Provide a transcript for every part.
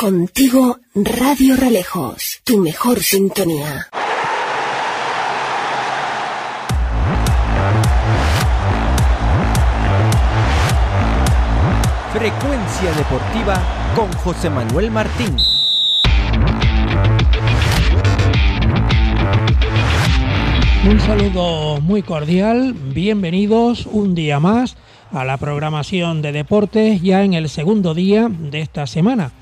Contigo Radio Ralejos, tu mejor sintonía. Frecuencia deportiva con José Manuel Martín. Un saludo muy cordial, bienvenidos un día más a la programación de deportes ya en el segundo día de esta semana.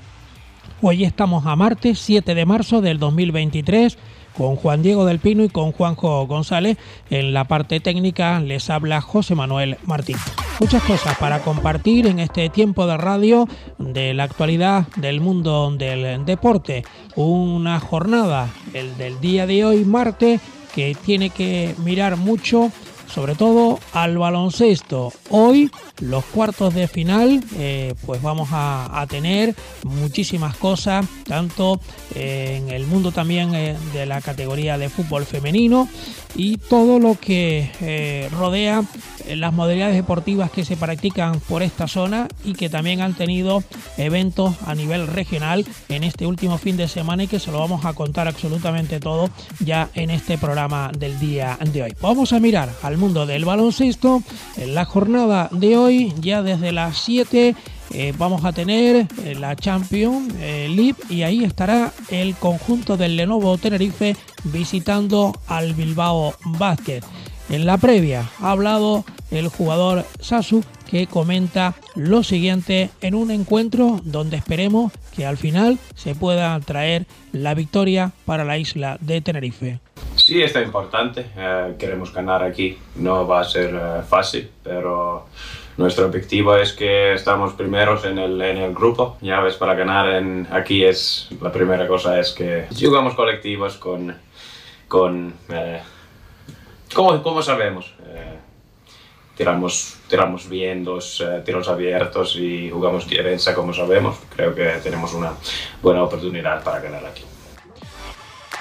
Hoy estamos a martes 7 de marzo del 2023 con Juan Diego del Pino y con Juanjo González. En la parte técnica les habla José Manuel Martín. Muchas cosas para compartir en este tiempo de radio de la actualidad del mundo del deporte. Una jornada, el del día de hoy, martes, que tiene que mirar mucho sobre todo al baloncesto. Hoy los cuartos de final, eh, pues vamos a, tener muchísimas cosas, tanto eh, en el mundo también eh, de la categoría de fútbol femenino y todo lo que rodea las modalidades deportivas que se practican por esta zona y que también han tenido eventos a nivel regional en este último fin de semana y que se lo vamos a contar absolutamente todo ya en este programa del día de hoy. Vamos a mirar al mundo del baloncesto en la jornada de hoy, ya desde las 7 eh, vamos a tener eh, la Champions eh, League y ahí estará el conjunto del Lenovo Tenerife visitando al Bilbao Basket. En la previa ha hablado el jugador Sasu que comenta lo siguiente en un encuentro donde esperemos que al final se pueda traer la victoria para la isla de Tenerife. Sí, está importante. Queremos ganar aquí. No va a ser fácil, pero nuestro objetivo es que estamos primeros en el, en el grupo. Ya ves, para ganar en, aquí es la primera cosa es que jugamos colectivos con, con eh, ¿cómo, sabemos? tiramos, tiramos bien los tiros abiertos y jugamos defensa como sabemos. Creo que tenemos una buena oportunidad para ganar aquí.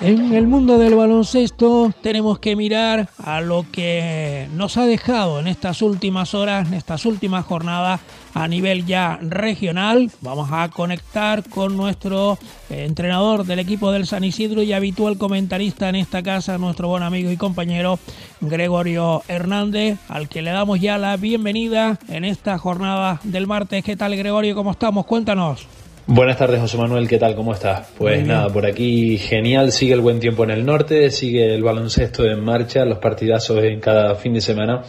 En el mundo del baloncesto tenemos que mirar a lo que nos ha dejado en estas últimas horas, en estas últimas jornadas a nivel ya regional. Vamos a conectar con nuestro eh, entrenador del equipo del San Isidro y habitual comentarista en esta casa, nuestro buen amigo y compañero Gregorio Hernández, al que le damos ya la bienvenida en esta jornada del martes. ¿Qué tal Gregorio? ¿Cómo estamos? Cuéntanos. Buenas tardes, José Manuel, ¿qué tal? ¿Cómo estás? Pues nada, por aquí genial, sigue el buen tiempo en el norte, sigue el baloncesto en marcha, los partidazos en cada fin de semana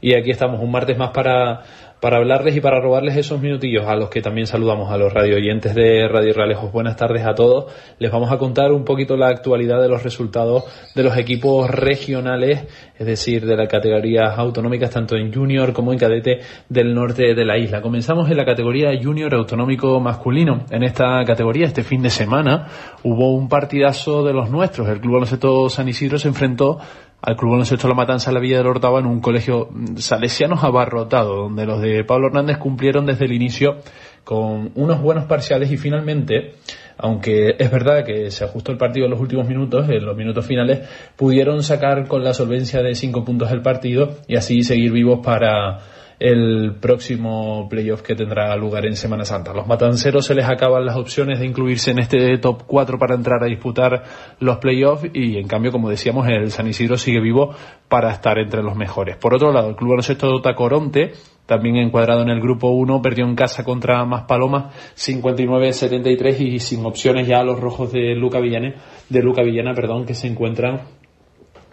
y aquí estamos un martes más para para hablarles y para robarles esos minutillos a los que también saludamos a los radio oyentes de Radio Ralejos. Buenas tardes a todos. Les vamos a contar un poquito la actualidad de los resultados de los equipos regionales, es decir, de las categorías autonómicas tanto en junior como en cadete del norte de la isla. Comenzamos en la categoría junior autonómico masculino. En esta categoría, este fin de semana, hubo un partidazo de los nuestros. El Club Baloncesto San Isidro se enfrentó al Club Baloncesto La Matanza en la Villa del Hortaba en un colegio salesiano abarrotado, donde los de Pablo Hernández cumplieron desde el inicio con unos buenos parciales y finalmente, aunque es verdad que se ajustó el partido en los últimos minutos, en los minutos finales, pudieron sacar con la solvencia de cinco puntos el partido y así seguir vivos para el próximo playoff que tendrá lugar en Semana Santa. Los matanceros se les acaban las opciones de incluirse en este top 4 para entrar a disputar los playoffs y en cambio, como decíamos, el San Isidro sigue vivo para estar entre los mejores. Por otro lado, el Club Baloncesto Tacoronte también encuadrado en el grupo 1, perdió en casa contra Más Palomas 59-73 y sin opciones ya a los rojos de Luca Villana, de Luca Villana, perdón, que se encuentran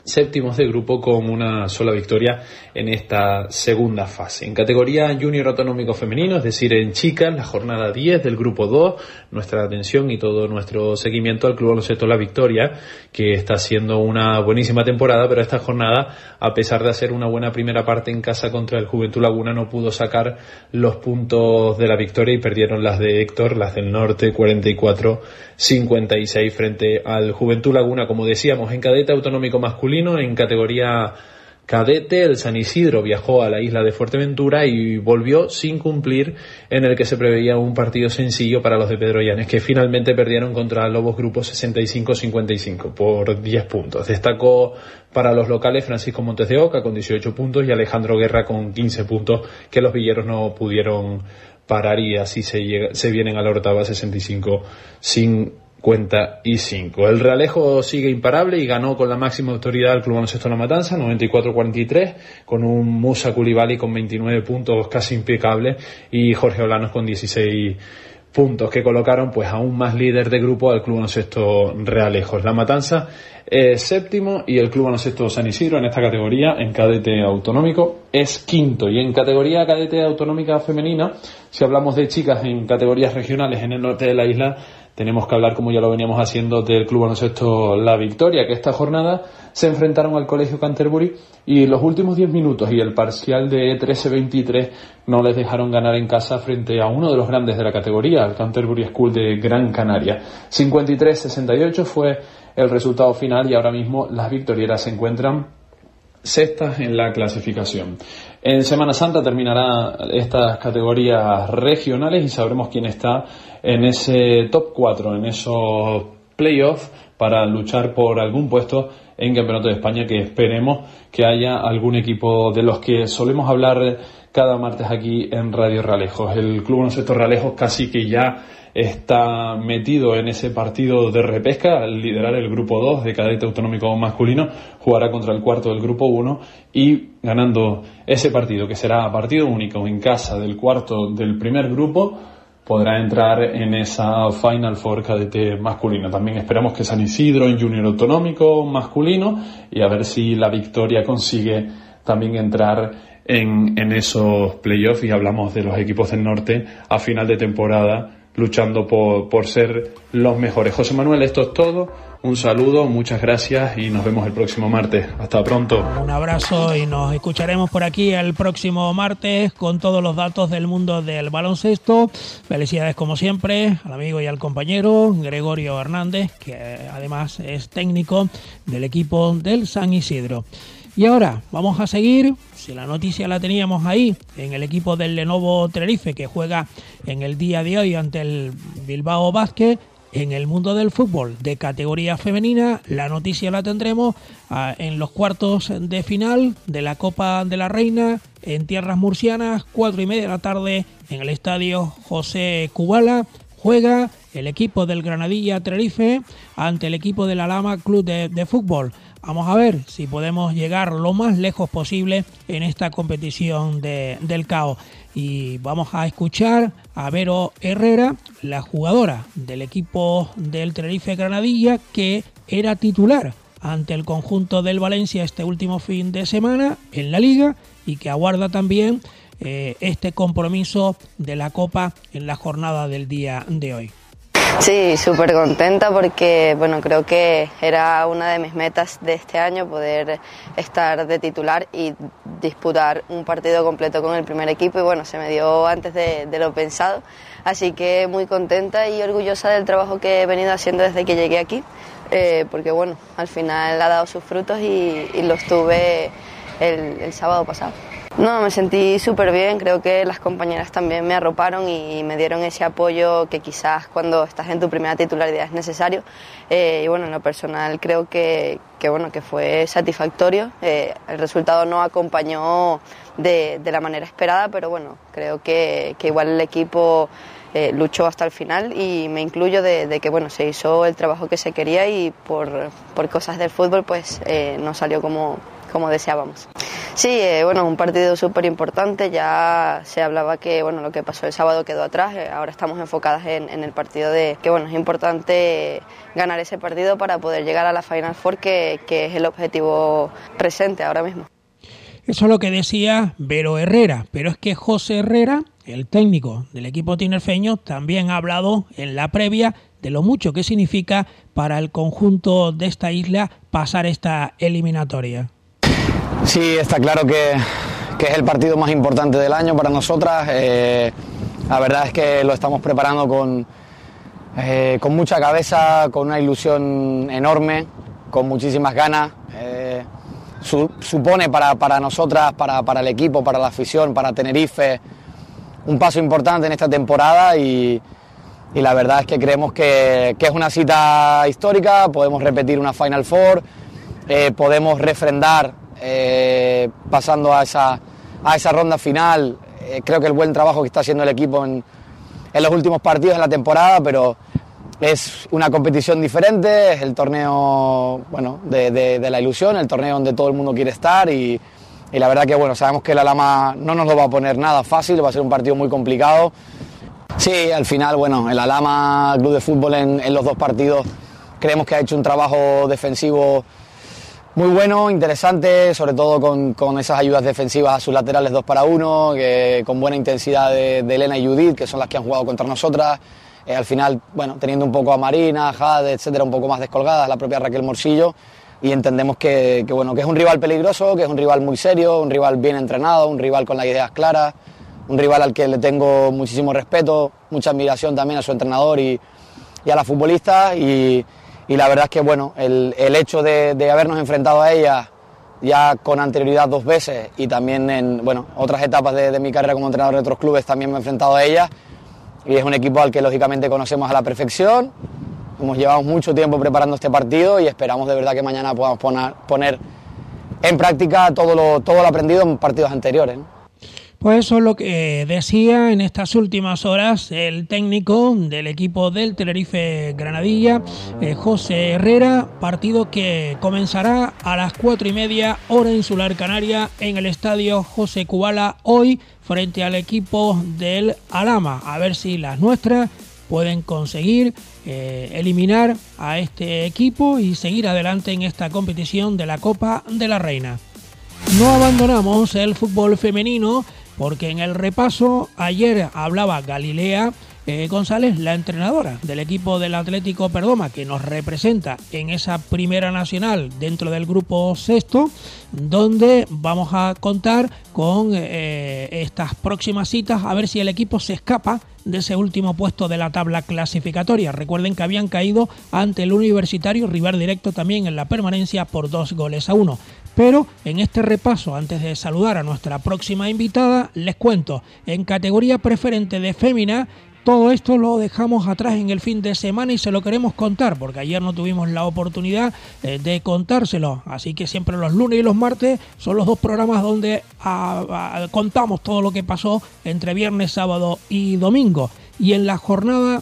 séptimos de grupo con una sola victoria en esta segunda fase. En categoría junior autonómico femenino, es decir, en chicas, la jornada 10 del grupo 2, nuestra atención y todo nuestro seguimiento al Club Baloncesto La Victoria, que está haciendo una buenísima temporada, pero esta jornada, a pesar de hacer una buena primera parte en casa contra el Juventud Laguna, no pudo sacar los puntos de la victoria y perdieron las de Héctor, las del norte, 44-56 frente al Juventud Laguna, como decíamos, en cadete autonómico masculino en categoría cadete, el San Isidro viajó a la isla de Fuerteventura y volvió sin cumplir en el que se preveía un partido sencillo para los de Pedro Llanes, que finalmente perdieron contra Lobos Grupo 65-55 por 10 puntos. Destacó para los locales Francisco Montes de Oca con 18 puntos y Alejandro Guerra con 15 puntos que los villeros no pudieron pararía si se, llega, se vienen a la octava 65 sin 55. El Realejo sigue imparable y ganó con la máxima autoridad al Club Baloncesto La Matanza, 94-43, con un Musa Culibali con 29 puntos casi impecable y Jorge Olanos con 16 puntos que colocaron pues aún más líder de grupo al Club Baloncesto Realejos. La Matanza es séptimo y el Club Baloncesto San Isidro en esta categoría, en cadete autonómico, es quinto. Y en categoría cadete autonómica femenina, si hablamos de chicas en categorías regionales en el norte de la isla, tenemos que hablar, como ya lo veníamos haciendo, del Club Baloncesto La Victoria, que esta jornada se enfrentaron al Colegio Canterbury y los últimos 10 minutos y el parcial de 13-23 no les dejaron ganar en casa frente a uno de los grandes de la categoría, el Canterbury School de Gran Canaria. 53-68 fue el resultado final y ahora mismo las victorieras se encuentran sextas en la clasificación. En Semana Santa terminará estas categorías regionales y sabremos quién está en ese top 4, en esos playoffs para luchar por algún puesto en Campeonato de España que esperemos que haya algún equipo de los que solemos hablar cada martes aquí en Radio Ralejos. El Club Baloncesto Ralejos casi que ya está metido en ese partido de repesca al liderar el grupo 2 de cadete autonómico masculino, jugará contra el cuarto del grupo 1 y ganando ese partido, que será partido único en casa del cuarto del primer grupo, podrá entrar en esa Final Four cadete masculino. También esperamos que San Isidro en Junior Autonómico masculino y a ver si la victoria consigue también entrar en, en esos playoffs y hablamos de los equipos del norte a final de temporada luchando por, por ser los mejores. José Manuel, esto es todo. Un saludo, muchas gracias y nos vemos el próximo martes. Hasta pronto. Un abrazo y nos escucharemos por aquí el próximo martes con todos los datos del mundo del baloncesto. Felicidades como siempre al amigo y al compañero Gregorio Hernández, que además es técnico del equipo del San Isidro. Y ahora vamos a seguir, si la noticia la teníamos ahí, en el equipo del Lenovo Tenerife que juega en el día de hoy ante el Bilbao Basket. En el mundo del fútbol de categoría femenina, la noticia la tendremos ah, en los cuartos de final de la Copa de la Reina en tierras murcianas, cuatro y media de la tarde en el estadio José Cubala. Juega el equipo del Granadilla Tenerife ante el equipo de la Lama Club de Fútbol. Vamos a ver si podemos llegar lo más lejos posible en esta competición de, del CAO. Y vamos a escuchar a Vero Herrera, la jugadora del equipo del Tenerife Granadilla, que era titular ante el conjunto del Valencia este último fin de semana en la liga y que aguarda también eh, este compromiso de la Copa en la jornada del día de hoy. Sí, súper contenta porque bueno, creo que era una de mis metas de este año poder estar de titular y disputar un partido completo con el primer equipo y bueno, se me dio antes de, lo pensado, así que muy contenta y orgullosa del trabajo que he venido haciendo desde que llegué aquí, eh, porque bueno, al final ha dado sus frutos y, los tuve el sábado pasado. No, me sentí súper bien, creo que las compañeras también me arroparon y me dieron ese apoyo que quizás cuando estás en tu primera titularidad es necesario. Eh, y bueno, en lo personal creo que, bueno, que fue satisfactorio. Eh, el resultado no acompañó de, la manera esperada, pero bueno, creo que, igual el equipo eh, luchó hasta el final y me incluyo de, que bueno, se hizo el trabajo que se quería y por, por cosas del fútbol pues no salió como, como deseábamos. Sí, eh, bueno, un partido súper importante. Ya se hablaba que bueno, lo que pasó el sábado quedó atrás. Eh, ahora estamos enfocadas en, el partido de que bueno, es importante ganar ese partido para poder llegar a la Final Four, que, que es el objetivo presente ahora mismo. Eso es lo que decía Vero Herrera, pero es que José Herrera, el técnico del equipo tinerfeño, también ha hablado en la previa de lo mucho que significa para el conjunto de esta isla pasar esta eliminatoria. Sí, está claro que, es el partido más importante del año para nosotras. Eh, la verdad es que lo estamos preparando con, eh, con mucha cabeza, con una ilusión enorme, con muchísimas ganas. Eh, supone para, nosotras, para, el equipo, para la afición, para Tenerife, un paso importante en esta temporada y, la verdad es que creemos que, que, es una cita histórica, podemos repetir una Final Four, podemos refrendar eh, pasando a esa, a esa ronda final eh, creo que el buen trabajo que está haciendo el equipo en, en los últimos partidos de la temporada, pero es una competición diferente, es el torneo bueno, de, de, la ilusión, el torneo donde todo el mundo quiere estar y, y, la verdad que bueno, sabemos que la Alama no nos lo va a poner nada fácil, va a ser un partido muy complicado. Sí, al final, bueno, el Alama Club de Fútbol en, en los dos partidos creemos que ha hecho un trabajo defensivo muy bueno, interesante, sobre todo con, con, esas ayudas defensivas a sus laterales 2 para 1, con buena intensidad de, Elena y Judith, que son las que han jugado contra nosotras. Eh, al final, bueno, teniendo un poco a Marina, Jade, etcétera, un poco más descolgadas, la propia Raquel Morsillo, y entendemos que, bueno, que es un rival peligroso, que es un rival muy serio, un rival bien entrenado, un rival con las ideas claras, un rival al que le tengo muchísimo respeto, mucha admiración también a su entrenador y, y a la futbolista. Y, y la verdad es que bueno, el, el hecho de, de, habernos enfrentado a ella ya con anterioridad dos veces y también en bueno, otras etapas de, de mi carrera como entrenador de otros clubes también me he enfrentado a ella y es un equipo al que lógicamente conocemos a la perfección. Hemos llevado mucho tiempo preparando este partido y esperamos de verdad que mañana podamos poner, poner en práctica todo lo, todo lo aprendido en partidos anteriores. Pues eso es lo que decía en estas últimas horas el técnico del equipo del Tenerife Granadilla, eh, José Herrera, partido que comenzará a las cuatro y media hora insular canaria en el estadio José Cubala hoy frente al equipo del Alama. A ver si las nuestras pueden conseguir eh, eliminar a este equipo y seguir adelante en esta competición de la Copa de la Reina. No abandonamos el fútbol femenino porque en el repaso ayer hablaba Galilea eh, González, la entrenadora del equipo del Atlético Perdoma, que nos representa en esa primera nacional dentro del grupo sexto, donde vamos a contar con eh, estas próximas citas a ver si el equipo se escapa de ese último puesto de la tabla clasificatoria. Recuerden que habían caído ante el universitario, rival directo también en la permanencia por dos goles a uno. Pero en este repaso, antes de saludar a nuestra próxima invitada, les cuento, en categoría preferente de fémina, todo esto lo dejamos atrás en el fin de semana y se lo queremos contar, porque ayer no tuvimos la oportunidad eh, de contárselo. Así que siempre los lunes y los martes son los dos programas donde a, a, contamos todo lo que pasó entre viernes, sábado y domingo. Y en la jornada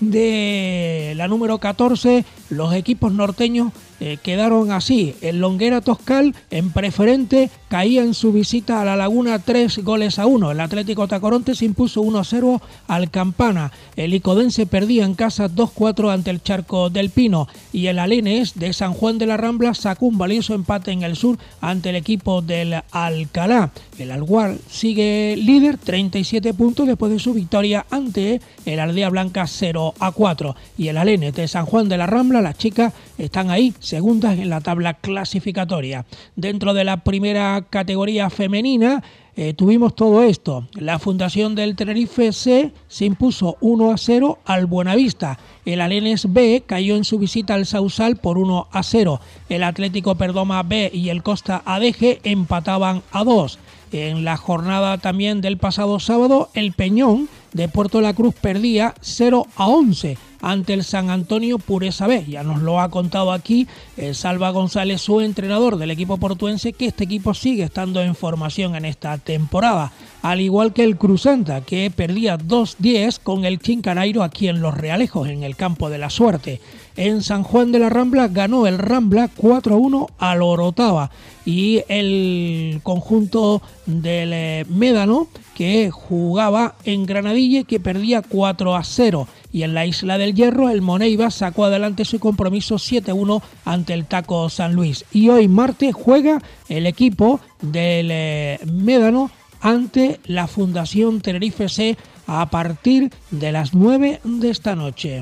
de la número 14, los equipos norteños eh, quedaron así. El Longuera Toscal en preferente caía en su visita a la Laguna 3 goles a 1. El Atlético Tacoronte se impuso 1 a 0 al Campana. El Icodense perdía en casa 2-4 ante el Charco del Pino. Y el Alenes de San Juan de la Rambla sacó un valioso empate en el sur ante el equipo del Alcalá. El Alguar sigue líder, 37 puntos después de su victoria ante el Aldea Blanca 0 a 4. Y el Alenes de San Juan de la Rambla, las chicas están ahí segundas en la tabla clasificatoria. Dentro de la primera categoría femenina eh, tuvimos todo esto. La fundación del Tenerife C se impuso 1 a 0 al Buenavista. El Alenes B cayó en su visita al Sausal por 1 a 0. El Atlético Perdoma B y el Costa ADG empataban a 2. En la jornada también del pasado sábado, el Peñón de Puerto La Cruz perdía 0 a 11 ante el San Antonio Pureza B. Ya nos lo ha contado aquí eh, Salva González, su entrenador del equipo portuense, que este equipo sigue estando en formación en esta temporada. Al igual que el Cruzanta, que perdía 2-10 con el Chincanairo aquí en Los Realejos, en el campo de la suerte. En San Juan de la Rambla ganó el Rambla 4-1 al Orotava y el conjunto del eh, Médano que jugaba en Granadilla que perdía 4 a 0 y en la Isla del Hierro el Moneiva sacó adelante su compromiso 7-1 ante el Taco San Luis y hoy martes juega el equipo del eh, Médano ante la Fundación Tenerife C a partir de las 9 de esta noche.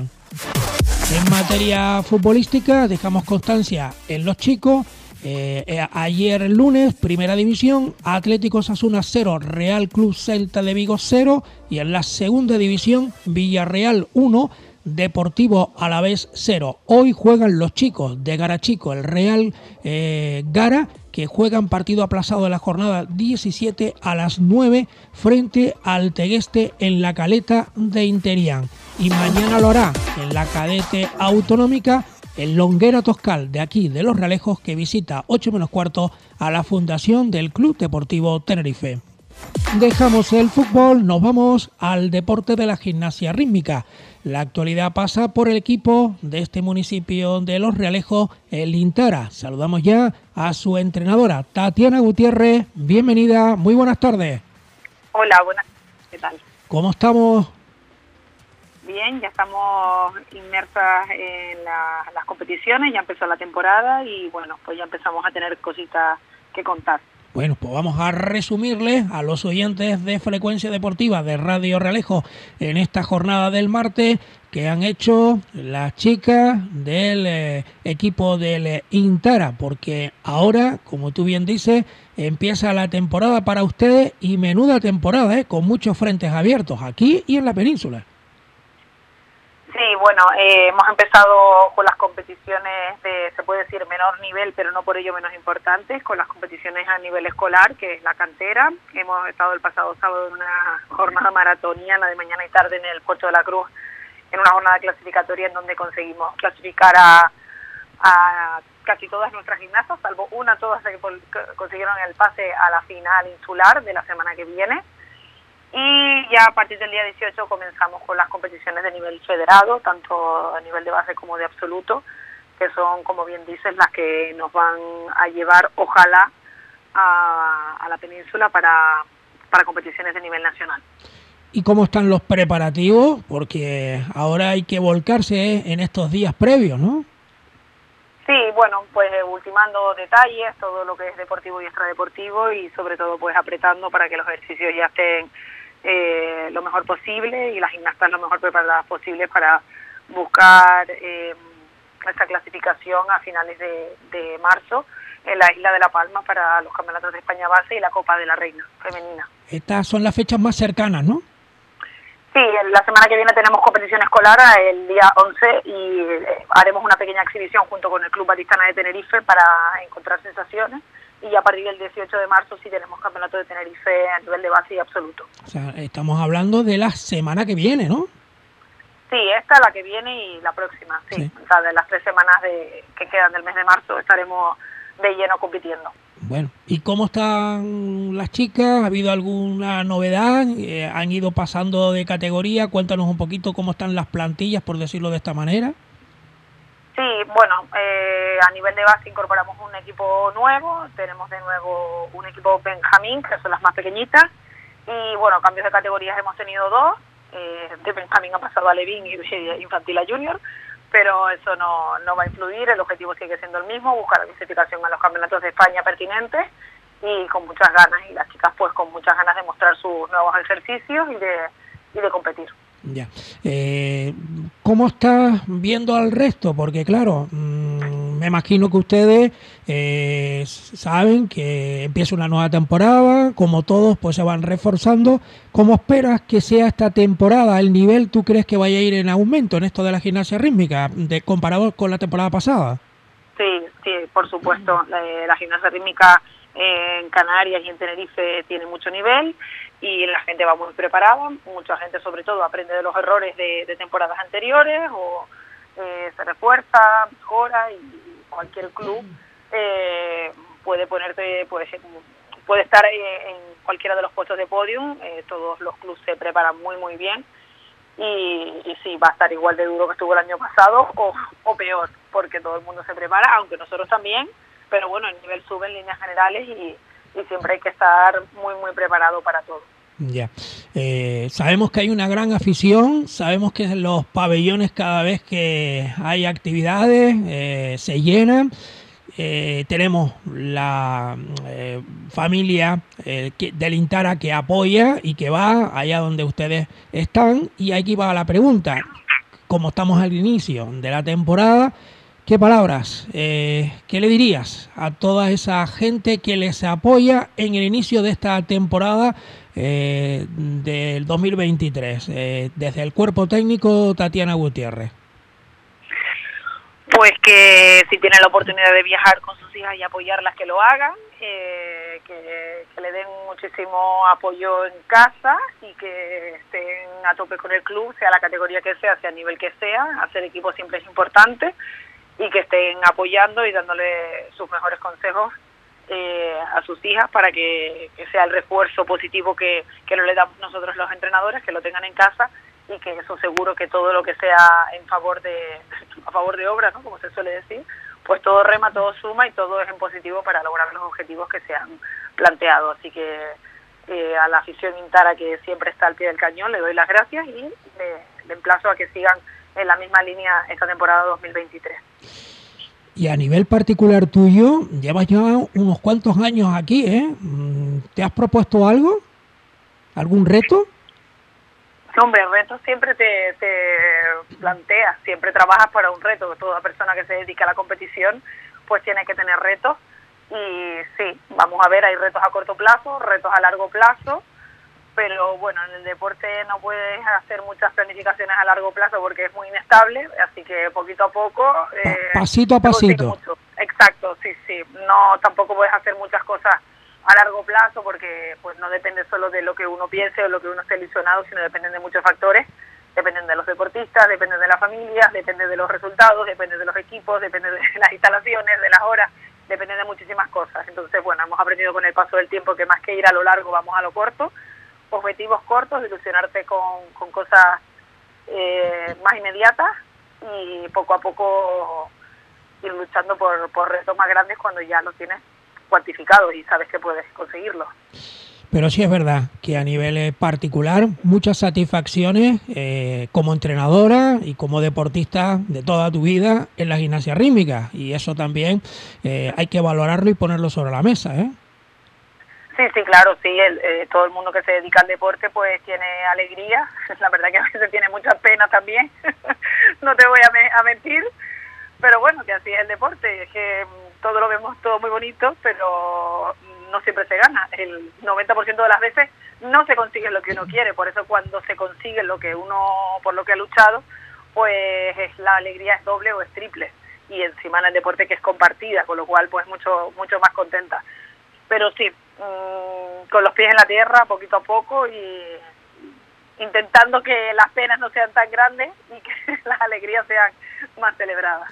En materia futbolística dejamos constancia en los chicos eh, eh, ayer lunes, primera división, Atlético Sasuna 0, Real Club Celta de Vigo 0 y en la segunda división, Villarreal 1, Deportivo Alavés 0. Hoy juegan los chicos de Garachico, el Real eh, Gara, que juegan partido aplazado de la jornada 17 a las 9 frente al Tegueste en la caleta de Interián. Y mañana lo hará en la cadete autonómica el Longuera Toscal de aquí de Los Realejos que visita 8 menos cuarto a la fundación del Club Deportivo Tenerife. Dejamos el fútbol, nos vamos al deporte de la gimnasia rítmica. La actualidad pasa por el equipo de este municipio de Los Realejos, el Intara. Saludamos ya a su entrenadora, Tatiana Gutiérrez. Bienvenida, muy buenas tardes. Hola, buenas ¿qué tal? ¿Cómo estamos? Bien, ya estamos inmersas en las competiciones, ya empezó la temporada y bueno, pues ya empezamos a tener cositas que contar. Bueno, pues vamos a resumirle a los oyentes de Frecuencia Deportiva de Radio Realejo en esta jornada del martes que han hecho las chicas del eh, equipo del eh, Intara, porque ahora, como tú bien dices, empieza la temporada para ustedes y menuda temporada, ¿eh? con muchos frentes abiertos aquí y en la península. Sí, bueno, eh, hemos empezado con las competiciones de, se puede decir, menor nivel, pero no por ello menos importantes, con las competiciones a nivel escolar, que es la cantera. Hemos estado el pasado sábado en una jornada maratoniana de mañana y tarde en el Puerto de la Cruz, en una jornada clasificatoria en donde conseguimos clasificar a, a casi todas nuestras gimnastas, salvo una, todas que consiguieron el pase a la final insular de la semana que viene y ya a partir del día 18 comenzamos con las competiciones de nivel federado, tanto a nivel de base como de absoluto, que son, como bien dices, las que nos van a llevar, ojalá, a, la península para, para competiciones de nivel nacional. ¿Y cómo están los preparativos? Porque ahora hay que volcarse en estos días previos, ¿no? Sí, bueno, pues ultimando detalles, todo lo que es deportivo y extradeportivo y sobre todo pues apretando para que los ejercicios ya estén eh, lo mejor posible y las gimnastas lo mejor preparadas posible para buscar eh, esta clasificación a finales de, marzo en la isla de La Palma para los campeonatos de España base y la Copa de la Reina femenina. Estas son las fechas más cercanas, ¿no? Sí, la semana que viene tenemos competición escolar el día 11 y eh, haremos una pequeña exhibición junto con el Club Batistana de Tenerife para encontrar sensaciones y a partir del 18 de marzo sí tenemos campeonato de Tenerife a nivel de base y absoluto. O sea, estamos hablando de la semana que viene, ¿no? Sí, esta, la que viene y la próxima, sí. O sea, de las tres semanas de, que quedan del mes de marzo estaremos de lleno compitiendo. Bueno, ¿y cómo están las chicas? ¿Ha habido alguna novedad? Eh, ¿Han ido pasando de categoría? Cuéntanos un poquito cómo están las plantillas, por decirlo de esta manera. Sí, bueno, eh, a nivel de base incorporamos un equipo nuevo, tenemos de nuevo un equipo Benjamín, que son las más pequeñitas, y bueno, cambios de categorías hemos tenido dos, eh, de Benjamín ha pasado a Levín y de infantil a junior, pero eso no, no va a influir, el objetivo sigue siendo el mismo, buscar la clasificación a los campeonatos de España pertinentes y con muchas ganas, y las chicas pues con muchas ganas de mostrar sus nuevos ejercicios y de, y de competir. Ya. Eh, ¿Cómo estás viendo al resto? Porque claro, mm, me imagino que ustedes eh, saben que empieza una nueva temporada, como todos pues se van reforzando. ¿Cómo esperas que sea esta temporada? ¿El nivel tú crees que vaya a ir en aumento en esto de la gimnasia rítmica de, comparado con la temporada pasada? Sí, sí, por supuesto. La, la gimnasia rítmica en Canarias y en Tenerife tiene mucho nivel y la gente va muy preparada, mucha gente sobre todo aprende de los errores de, temporadas anteriores o eh, se refuerza, mejora y cualquier club eh, puede ponerte, puede, puede estar en cualquiera de los puestos de podium, eh, todos los clubes se preparan muy muy bien. Y, y, sí, va a estar igual de duro que estuvo el año pasado o peor, porque todo el mundo se prepara, aunque nosotros también, pero bueno, el nivel sube en líneas generales y, y siempre hay que estar muy, muy preparado para todo. Ya. Eh, sabemos que hay una gran afición, sabemos que los pabellones cada vez que hay actividades eh, se llenan. Eh, tenemos la familia del Intara que apoya y que va allá donde ustedes están. Y aquí va la pregunta, como estamos al inicio de la temporada, ¿Qué palabras, eh, qué le dirías a toda esa gente que les apoya en el inicio de esta temporada eh, del 2023, eh, desde el cuerpo técnico Tatiana Gutiérrez? Pues que si tienen la oportunidad de viajar con sus hijas y apoyarlas, que lo hagan, que, que, le den muchísimo apoyo en casa y que estén a tope con el club, sea la categoría que sea, sea el nivel que sea, hacer equipo siempre es importante y que estén apoyando y dándole sus mejores consejos eh, a sus hijas para que, sea el refuerzo positivo que, que no le damos nosotros los entrenadores, que lo tengan en casa y que eso seguro que todo lo que sea en favor de a favor de obra, ¿no? como se suele decir, pues todo rema, todo suma y todo es en positivo para lograr los objetivos que se han planteado. Así que eh, a la afición Intara que siempre está al pie del cañón le doy las gracias y le, emplazo a que sigan en la misma línea esta temporada 2023. Y a nivel particular tuyo, llevas ya unos cuantos años aquí, ¿eh? Mm, ¿Te has propuesto algo? ¿Algún reto? Hombre, el reto siempre te, te planteas, siempre trabajas para un reto. Toda persona que se dedica a la competición pues tiene que tener retos y sí, vamos a ver, hay retos a corto plazo, retos a largo plazo, pero bueno, en el deporte no puedes hacer muchas planificaciones a largo plazo porque es muy inestable, así que poquito a poco... Eh, pasito a pasito. Exacto, sí, sí. No, tampoco puedes hacer muchas cosas a largo plazo porque pues no depende solo de lo que uno piense o lo que uno esté ilusionado, sino dependen de muchos factores. Dependen de los deportistas, dependen de las familias, depende de los resultados, depende de los equipos, depende de las instalaciones, de las horas, depende de muchísimas cosas. Entonces, bueno, hemos aprendido con el paso del tiempo que más que ir a lo largo, vamos a lo corto. Objetivos cortos, ilusionarte con, con cosas eh, más inmediatas y poco a poco ir luchando por, por retos más grandes cuando ya lo tienes cuantificado y sabes que puedes conseguirlo. Pero sí es verdad que a nivel eh, particular muchas satisfacciones eh, como entrenadora y como deportista de toda tu vida en la gimnasia rítmica y eso también eh, hay que valorarlo y ponerlo sobre la mesa. ¿eh? Sí, sí, claro, sí, todo el mundo que se dedica al deporte pues tiene alegría, la verdad que a veces tiene mucha pena también, no te voy a, a mentir, pero bueno, que así es el deporte, es que mm, todo lo vemos todo muy bonito, pero no siempre se gana. El 90% de las veces no se consigue lo que uno quiere, por eso cuando se consigue lo que uno, por lo que ha luchado, pues la alegría es doble o es triple. Y encima en el deporte que es compartida, con lo cual pues mucho, mucho más contenta. Pero sí, mm, con los pies en la tierra, poquito a poco y intentando que las penas no sean tan grandes y que las alegrías sean más celebradas.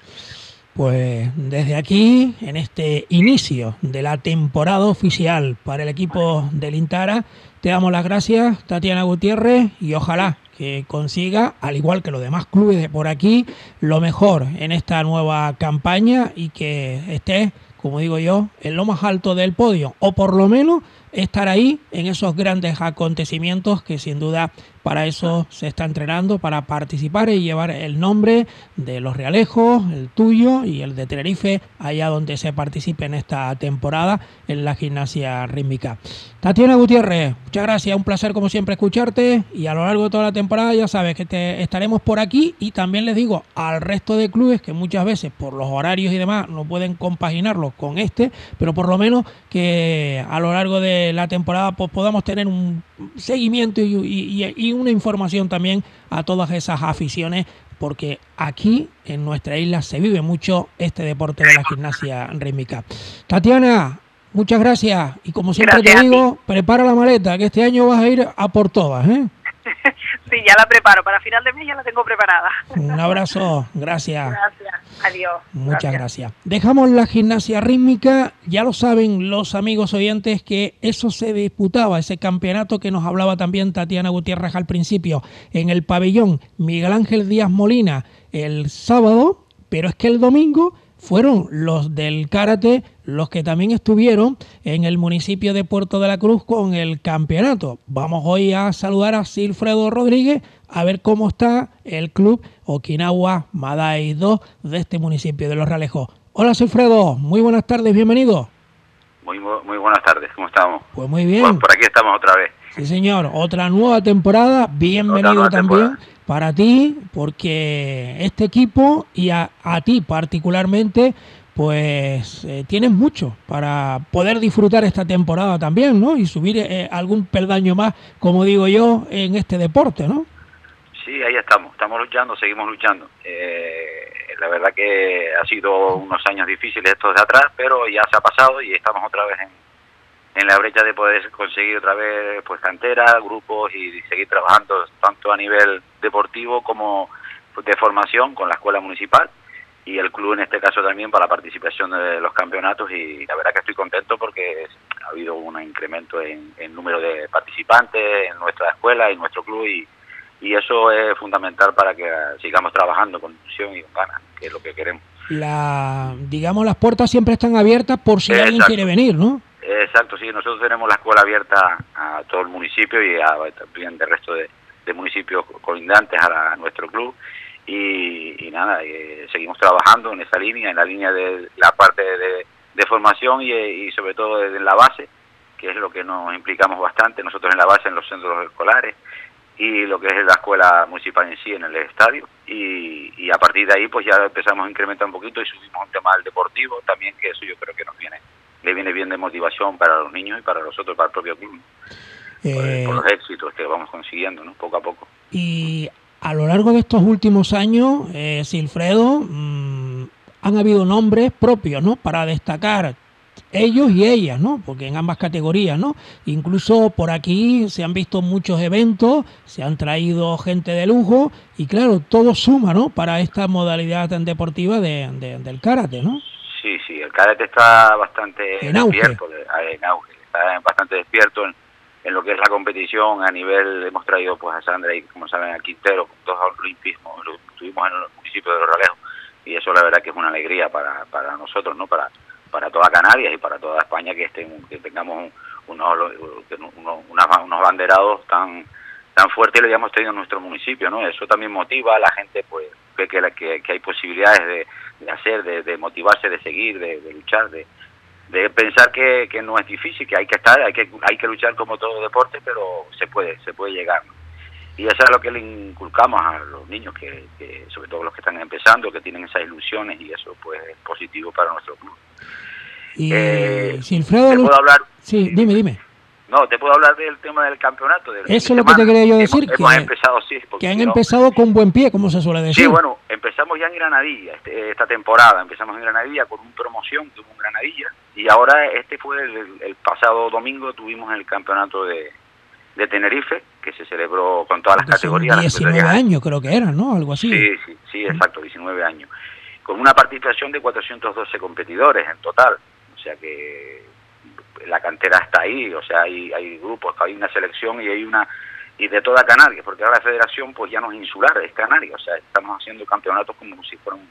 Pues desde aquí, en este inicio de la temporada oficial para el equipo del Intara, te damos las gracias, Tatiana Gutiérrez, y ojalá que consiga, al igual que los demás clubes de por aquí, lo mejor en esta nueva campaña y que esté, como digo yo, en lo más alto del podio, o por lo menos estar ahí en esos grandes acontecimientos que sin duda para eso se está entrenando, para participar y llevar el nombre de los Realejos, el tuyo y el de Tenerife, allá donde se participe en esta temporada en la gimnasia rítmica. Tatiana Gutiérrez, muchas gracias, un placer como siempre escucharte y a lo largo de toda la temporada ya sabes que te estaremos por aquí y también les digo al resto de clubes que muchas veces por los horarios y demás no pueden compaginarlo con este, pero por lo menos que a lo largo de la temporada pues podamos tener un seguimiento y, una información también a todas esas aficiones porque aquí en nuestra isla se vive mucho este deporte de la gimnasia rítmica. Tatiana, muchas gracias y como siempre te digo, prepara la maleta que este año vas a ir a por todas. ¿eh? Sí, ya la preparo. Para final de mes ya la tengo preparada. Un abrazo. Gracias. Gracias. Adiós. Muchas gracias. Dejamos la gimnasia rítmica. Ya lo saben los amigos oyentes que eso se disputaba, ese campeonato que nos hablaba también Tatiana Gutiérrez al principio, en el pabellón Miguel Ángel Díaz Molina el sábado, pero es que el domingo fueron los del karate los que también estuvieron en el municipio de Puerto de la Cruz con el campeonato. Vamos hoy a saludar a Silfredo Rodríguez a ver cómo está el club Okinawa Madai 2 de este municipio de Los Realejos. Hola Silfredo, muy buenas tardes, bienvenido. Muy, muy buenas tardes, ¿cómo estamos? Pues muy bien. por aquí estamos otra vez. Sí, señor, otra nueva temporada, bienvenido también para ti, porque este equipo y a, ti particularmente, pues eh, tienes mucho para poder disfrutar esta temporada también, ¿no? Y subir eh, algún peldaño más, como digo yo, en este deporte, ¿no? Sí, ahí estamos, estamos luchando, seguimos luchando. Eh, la verdad que ha sido unos años difíciles estos de atrás, pero ya se ha pasado y estamos otra vez en, en la brecha de poder conseguir otra vez pues cantera, grupos y seguir trabajando tanto a nivel deportivo como de formación con la escuela municipal y el club en este caso también para la participación de los campeonatos y la verdad que estoy contento porque ha habido un incremento en, en número de participantes en nuestra escuela y nuestro club y, y eso es fundamental para que sigamos trabajando con ilusión y con ganas, que es lo que queremos. La, digamos, las puertas siempre están abiertas por si alguien quiere venir, ¿no? Exacto, sí, nosotros tenemos la escuela abierta a todo el municipio y a, también del resto de, municipios colindantes a, nuestro club y, nada, eh, seguimos trabajando en esa línea, en la línea de la parte de, formación y, y, sobre todo en la base, que es lo que nos implicamos bastante nosotros en la base, en los centros escolares y lo que es la escuela municipal en sí, en el estadio. Y, y a partir de ahí pues ya empezamos a incrementar un poquito y subimos un tema al deportivo también, que eso yo creo que nos viene le viene bien de motivación para los niños y para nosotros, para el propio club. Eh, por, los éxitos que vamos consiguiendo, ¿no? Poco a poco. Y a lo largo de estos últimos años, eh, Silfredo, mm, han habido nombres propios, ¿no? Para destacar ellos y ellas, ¿no? Porque en ambas categorías, ¿no? Incluso por aquí se han visto muchos eventos, se han traído gente de lujo y claro, todo suma, ¿no? Para esta modalidad tan deportiva de, del karate, ¿no? Sí, sí, el karate está bastante despierto, en auge, está bastante despierto en, en, lo que es la competición a nivel, hemos traído pues a Sandra y como saben a Quintero, dos olimpismos, lo tuvimos en el municipio de Ralejo y eso la verdad que es una alegría para, para nosotros, ¿no? Para para toda Canarias y para toda España que estén que tengamos unos, unos, banderados tan tan fuertes lo hayamos tenido en nuestro municipio, ¿no? Eso también motiva a la gente, pues, que, que, que hay posibilidades de, hacer, de, motivarse, de seguir, de, luchar, de, de pensar que, que, no es difícil, que hay que estar, hay que, hay que luchar como todo deporte, pero se puede, se puede llegar. Y eso es lo que le inculcamos a los niños, que, que sobre todo los que están empezando, que tienen esas ilusiones y eso pues es positivo para nuestro club. Y eh, Silfredo... ¿Te puedo hablar? Sí, dime, dime. No, te puedo hablar del tema del campeonato. Eso es lo que te quería yo decir. Hemos, que, empezado, sí. Que han empezado con buen pie, como se suele decir. Sí, bueno, empezamos ya en Granadilla este, esta temporada. Empezamos en Granadilla con una promoción, tuvo un Granadilla. Y ahora este fue el, pasado domingo, tuvimos el campeonato de, de Tenerife, que se celebró con todas las categorías. 19 años creo que eran, ¿no? Algo así. Sí, sí, sí, exacto, 19 años. Con una participación de 412 competidores en total. O sea que la cantera está ahí, o sea, hay, hay grupos, hay una selección y hay una y de toda Canarias, porque ahora la federación pues ya no es insular, es Canarias, o sea, estamos haciendo campeonatos como si fueran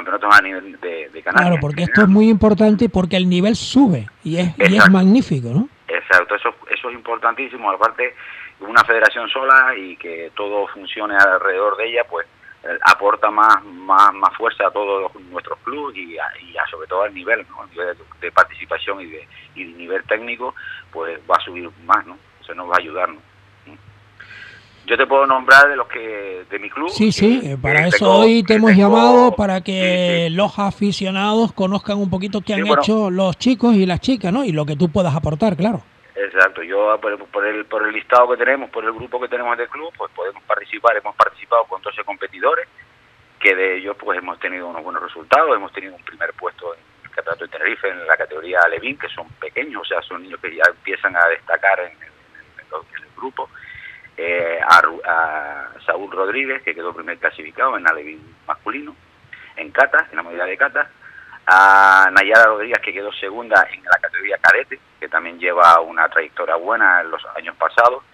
campeonatos a nivel de, de Canarias. Claro, porque esto es muy importante porque el nivel sube y es, y es magnífico, ¿no? Exacto, eso, eso es importantísimo, aparte una federación sola y que todo funcione alrededor de ella, pues eh, aporta más, más, más fuerza a todos nuestros clubes y, sobre todo al nivel, nivel de, participación y de, y nivel técnico, pues va a subir más, ¿no? Eso nos va a ayudar, ¿no? Yo te puedo nombrar de los que de mi club. Sí, sí, eh, para eso hoy te hemos llamado para que los aficionados conozcan un poquito qué han hecho los chicos y las chicas, ¿no? Y lo que tú puedas aportar, claro. Exacto, yo por, el, por el listado que tenemos, por el grupo que tenemos del club, pues podemos participar, hemos participado con 12 competidores, que de ellos pues hemos tenido unos buenos resultados, hemos tenido un primer puesto en el Campeonato de Tenerife en la categoría Alevín, que son pequeños, o sea, son niños que ya empiezan a destacar en el, grupo, eh, a, Saúl Rodríguez, que quedó primer clasificado en Alevín masculino, en Cata, en la modalidad de Cata, a Nayara Rodríguez, que quedó segunda en la categoría cadete, que también lleva una trayectoria buena en los años pasados,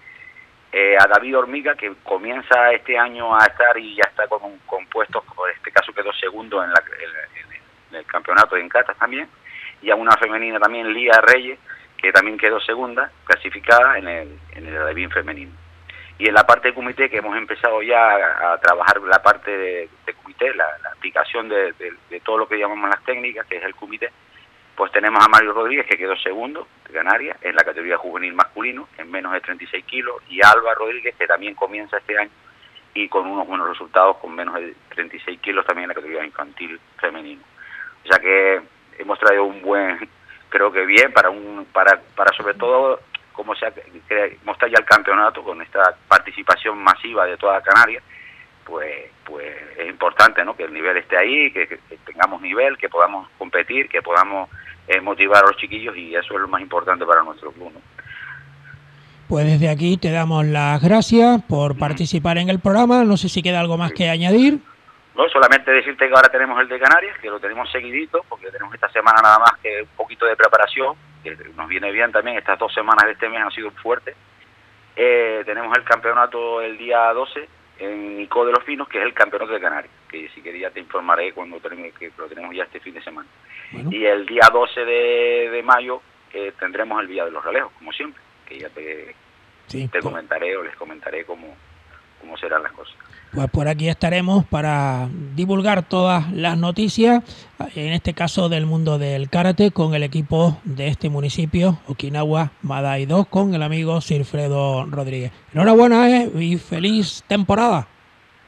eh, a David Hormiga, que comienza este año a estar y ya está con un compuesto, por este caso quedó segundo en, el campeonato de Encatas también, y a una femenina también, Lía Reyes, que también quedó segunda, clasificada en el, en el femenino. Y en la parte de comité, que hemos empezado ya a, trabajar la parte de, comité, la, aplicación de, todo lo que llamamos las técnicas, que es el comité, pues tenemos a Mario Rodríguez, que quedó segundo de Canarias en la categoría juvenil masculino, en menos de 36 kilos, y Alba Rodríguez, que también comienza este año y con unos buenos resultados, con menos de 36 kilos también en la categoría infantil femenino. O sea que hemos traído un buen, creo que bien, para, un, para, para sobre todo cómo se mostrar ya el campeonato con esta participación masiva de toda Canarias, pues, pues es importante ¿no? que el nivel esté ahí, que, tengamos nivel, que podamos competir, que podamos eh, motivar a los chiquillos y eso es lo más importante para nuestro club. Pues desde aquí te damos las gracias por participar en el programa. No sé si queda algo más que añadir. No, solamente decirte que ahora tenemos el de Canarias, que lo tenemos seguidito, porque tenemos esta semana nada más que un poquito de preparación, que nos viene bien también, estas dos semanas de este mes han sido fuertes. Eh, tenemos el campeonato el día 12 en Ico de los Finos, que es el campeonato de Canarias, que si quería te informaré cuando termine, que lo tenemos ya este fin de semana. Y el día 12 de, mayo eh, tendremos el Día de los Relejos, como siempre, que ya te, te comentaré o les comentaré cómo, cómo serán las cosas. Pues por aquí estaremos para divulgar todas las noticias, en este caso del mundo del karate, con el equipo de este municipio, Okinawa Madai 2, con el amigo Silfredo Rodríguez. Enhorabuena eh, y feliz temporada.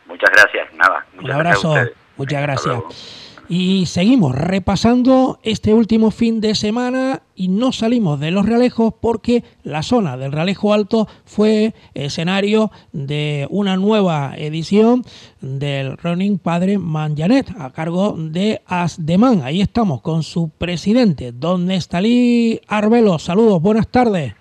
Muchas gracias, nada. Un abrazo, muchas gracias. Y seguimos repasando este último fin de semana y no salimos de los realejos porque la zona del Realejo Alto fue escenario de una nueva edición del Running Padre Manjanet a cargo de Asdeman. Ahí estamos con su presidente, don Nestalí Arbelo. Saludos, buenas tardes.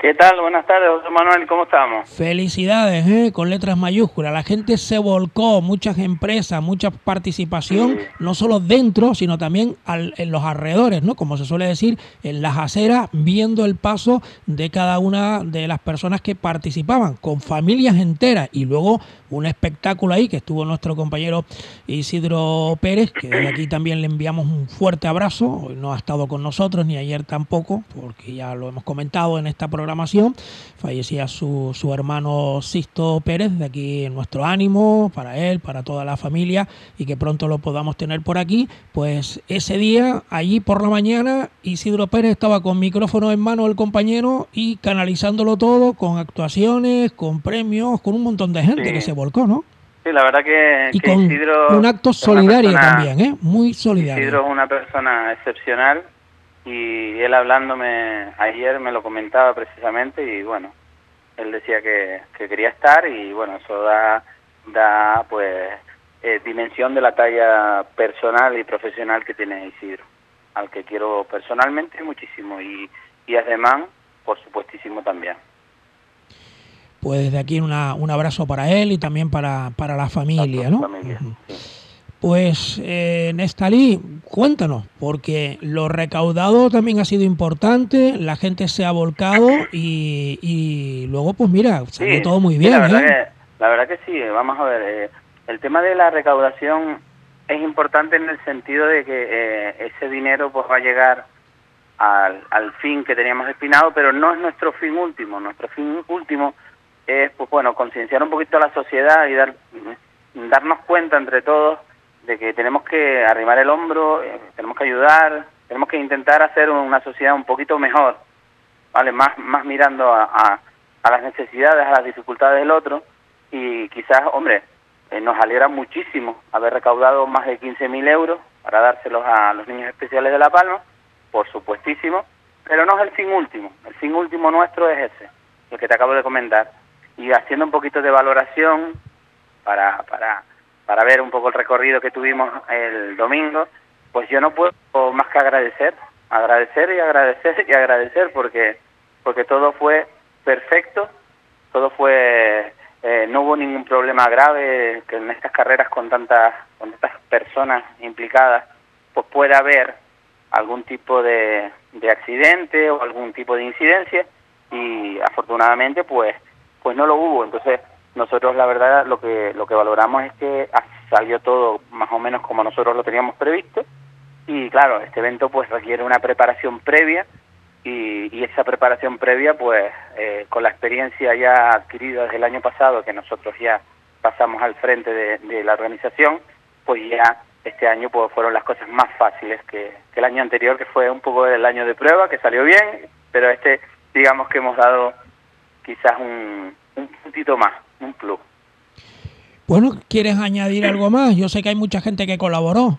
¿Qué tal? Buenas tardes, José Manuel, ¿cómo estamos? Felicidades, ¿eh? con letras mayúsculas. La gente se volcó, muchas empresas, mucha participación, no solo dentro, sino también en los alrededores, ¿no? Como se suele decir, en las aceras, viendo el paso de cada una de las personas que participaban, con familias enteras. Y luego un espectáculo ahí que estuvo nuestro compañero Isidro Pérez, que desde aquí también le enviamos un fuerte abrazo. Hoy no ha estado con nosotros, ni ayer tampoco, porque ya lo hemos comentado en esta Fallecía su, su hermano Sisto Pérez, de aquí nuestro ánimo para él, para toda la familia y que pronto lo podamos tener por aquí. Pues ese día, allí por la mañana, Isidro Pérez estaba con micrófono en mano el compañero y canalizándolo todo con actuaciones, con premios, con un montón de gente que se volcó, ¿no? Sí, la verdad que, y con un acto solidario también, ¿eh? Muy solidario. Isidro es una persona excepcional y él hablándome ayer me lo comentaba precisamente y bueno, él decía que, quería estar y bueno, eso da, da pues eh, dimensión de la talla personal y profesional que tiene Isidro, al que quiero personalmente muchísimo y, y además, por supuestísimo también. Pues desde aquí una, un abrazo para él y también para, para la familia, ¿no? Familia, pues, eh, Nestalí, cuéntanos, porque lo recaudado también ha sido importante, la gente se ha volcado y, y luego, pues mira, salió todo muy bien. la, verdad ¿eh? que, la verdad que sí, vamos a ver, eh, el tema de la recaudación es importante en el sentido de que eh, ese dinero pues va a llegar al, al fin que teníamos destinado, pero no es nuestro fin último, nuestro fin último es, pues bueno, concienciar un poquito a la sociedad y dar, darnos cuenta entre todos de que tenemos que arrimar el hombro, eh, tenemos que ayudar, tenemos que intentar hacer una sociedad un poquito mejor, ¿vale? Más, más mirando a, a, las necesidades, a las dificultades del otro. Y quizás, hombre, eh, nos alegra muchísimo haber recaudado más de 15.000 euros para dárselos a los niños especiales de La Palma, por supuestísimo, pero no es el fin último, el fin último nuestro es ese, el que te acabo de comentar, y haciendo un poquito de valoración para, para para ver un poco el recorrido que tuvimos el domingo, pues yo no puedo más que agradecer, agradecer y agradecer y agradecer porque porque todo fue perfecto, todo fue eh, no hubo ningún problema grave que en estas carreras con tantas con tantas personas implicadas pues pueda haber algún tipo de, de accidente o algún tipo de incidencia y afortunadamente pues pues no lo hubo. Entonces nosotros la verdad lo que lo que valoramos es que salió todo más o menos como nosotros lo teníamos previsto. Y claro este evento pues requiere una preparación previa. Y, y esa preparación previa pues eh, con la experiencia ya adquirida desde el año pasado que nosotros ya pasamos al frente de, la organización pues ya este año pues fueron las cosas más fáciles que, el año anterior que fue un poco el año de prueba que salió bien. Pero este digamos que hemos dado quizás un, un puntito más un plus. Bueno, ¿quieres añadir algo más? Yo sé que hay mucha gente que colaboró.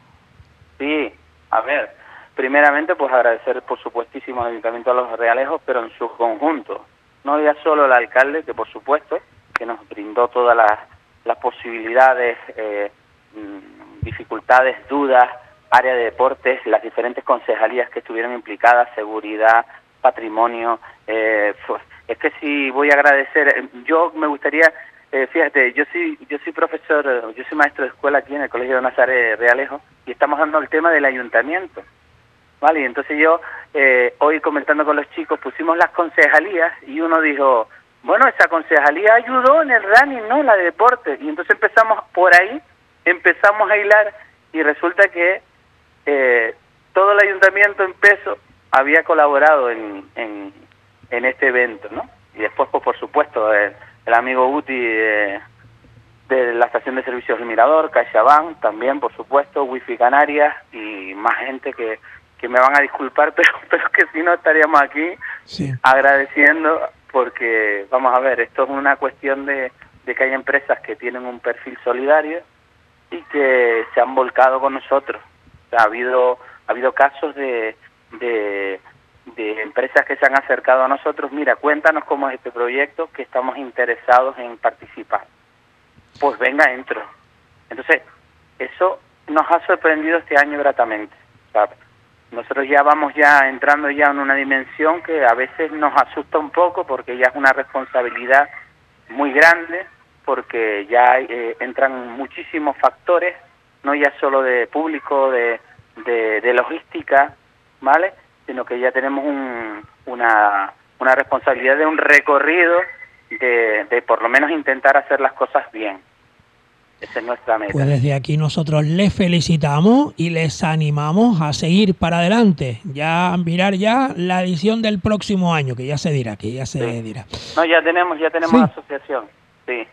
Sí, a ver, primeramente pues agradecer por supuestísimo al Ayuntamiento de Los Realejos, pero en su conjunto. No ya solo el alcalde, que por supuesto, que nos brindó todas las, las posibilidades, eh, mm, dificultades, dudas, área de deportes, las diferentes concejalías que estuvieron implicadas, seguridad, patrimonio. Eh, es que si voy a agradecer, yo me gustaría eh, fíjate, yo soy, yo soy profesor, yo soy maestro de escuela aquí en el Colegio de Nazaret Realejo y estamos dando el tema del ayuntamiento. ¿Vale? Y entonces yo, eh, hoy comentando con los chicos, pusimos las concejalías y uno dijo, bueno, esa concejalía ayudó en el running, ¿no? La de deporte. Y entonces empezamos por ahí, empezamos a hilar y resulta que eh, todo el ayuntamiento en peso había colaborado en, en, en este evento, ¿no? Y después, pues por supuesto, el, el amigo Uti de, de, la estación de servicios del Mirador, CaixaBank, también, por supuesto, Wifi Canarias y más gente que, que me van a disculpar, pero, pero que si no estaríamos aquí agradeciendo porque, vamos a ver, esto es una cuestión de, de que hay empresas que tienen un perfil solidario y que se han volcado con nosotros. ha habido ha habido casos de, de, de empresas que se han acercado a nosotros, mira, cuéntanos cómo es este proyecto, que estamos interesados en participar. Pues venga, entro. Entonces, eso nos ha sorprendido este año gratamente. Nosotros ya vamos ya entrando ya en una dimensión que a veces nos asusta un poco porque ya es una responsabilidad muy grande, porque ya eh, entran muchísimos factores, no ya solo de público, de, de logística, ¿vale? Sino que ya tenemos un, una, una responsabilidad de un recorrido de, de por lo menos intentar hacer las cosas bien. Esa es nuestra meta. Pues desde aquí nosotros les felicitamos y les animamos a seguir para adelante, ya a mirar ya la edición del próximo año, que ya se dirá, que ya se dirá. No, ya tenemos, ya tenemos Sí. asociación, sí.